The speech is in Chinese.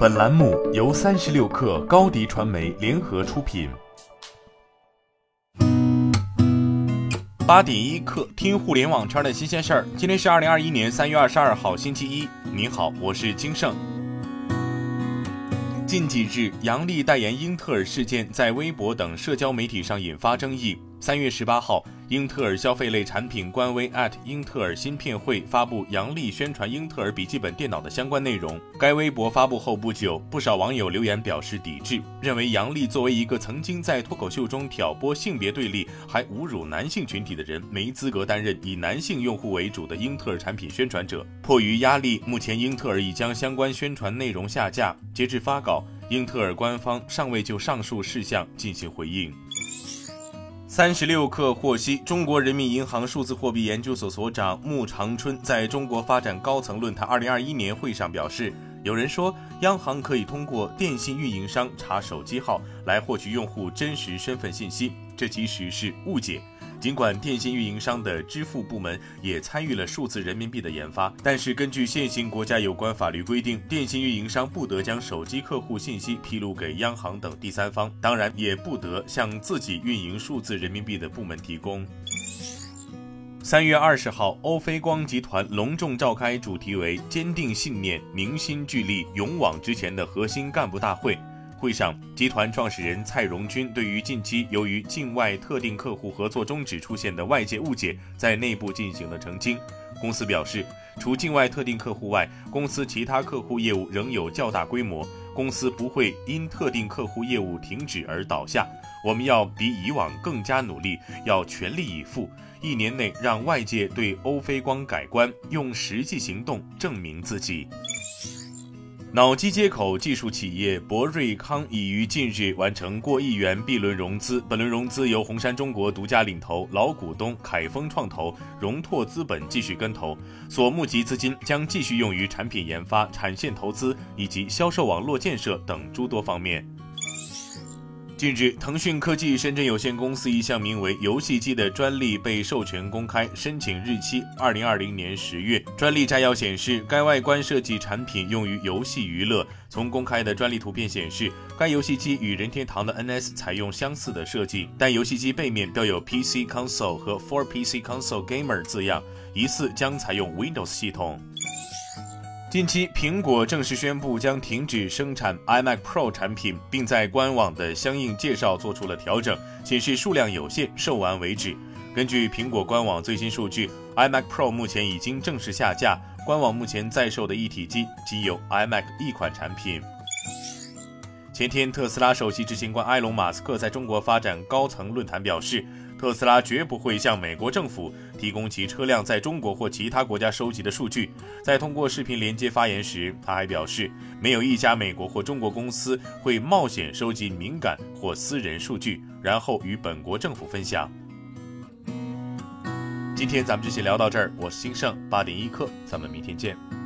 本栏目由三十六氪高低传媒联合出品。八点一刻，听互联网圈的新鲜事儿。今天是二零二一年三月二十二号，星期一。您好，我是金盛。近几日，杨笠代言英特尔事件在微博等社交媒体上引发争议。三月十八号，英特尔消费类产品官微英特尔芯片会发布杨笠宣传英特尔笔记本电脑的相关内容。该微博发布后不久，不少网友留言表示抵制，认为杨笠作为一个曾经在脱口秀中挑拨性别对立，还侮辱男性群体的人，没资格担任以男性用户为主的英特尔产品宣传者。迫于压力，目前英特尔已将相关宣传内容下架。截至发稿，英特尔官方尚未就上述事项进行回应。三十六氪获悉，中国人民银行数字货币研究所所长穆长春在中国发展高层论坛二零二一年会上表示，有人说央行可以通过电信运营商查手机号来获取用户真实身份信息，这其实是误解。尽管电信运营商的支付部门也参与了数字人民币的研发，但是根据现行国家有关法律规定，电信运营商不得将手机客户信息披露给央行等第三方，当然也不得向自己运营数字人民币的部门提供。三月二十号，欧菲光集团隆重召开主题为“坚定信念，凝心聚力，勇往直前”的核心干部大会。会上，集团创始人蔡荣军对于近期由于境外特定客户合作终止出现的外界误解，在内部进行了澄清。公司表示，除境外特定客户外，公司其他客户业务仍有较大规模，公司不会因特定客户业务停止而倒下。我们要比以往更加努力，要全力以赴，一年内让外界对欧菲光改观，用实际行动证明自己。脑机接口技术企业博瑞康已于近日完成过亿元 B 轮融资，本轮融资由红杉中国独家领投，老股东凯丰创投、融拓资本继续跟投，所募集资金将继续用于产品研发、产线投资以及销售网络建设等诸多方面。近日，腾讯科技深圳有限公司一项名为“游戏机”的专利被授权公开，申请日期二零二零年十月。专利摘要显示，该外观设计产品用于游戏娱乐。从公开的专利图片显示，该游戏机与任天堂的 NS 采用相似的设计，但游戏机背面标有 PC Console 和 For PC Console Gamer 字样，疑似将采用 Windows 系统。近期，苹果正式宣布将停止生产 iMac Pro 产品，并在官网的相应介绍做出了调整，显示数量有限，售完为止。根据苹果官网最新数据，iMac Pro 目前已经正式下架，官网目前在售的一体机仅有 iMac 一款产品。前天，特斯拉首席执行官埃隆·马斯克在中国发展高层论坛表示。特斯拉绝不会向美国政府提供其车辆在中国或其他国家收集的数据。在通过视频连接发言时，他还表示，没有一家美国或中国公司会冒险收集敏感或私人数据，然后与本国政府分享。今天咱们就先聊到这儿，我是金盛八点一刻，咱们明天见。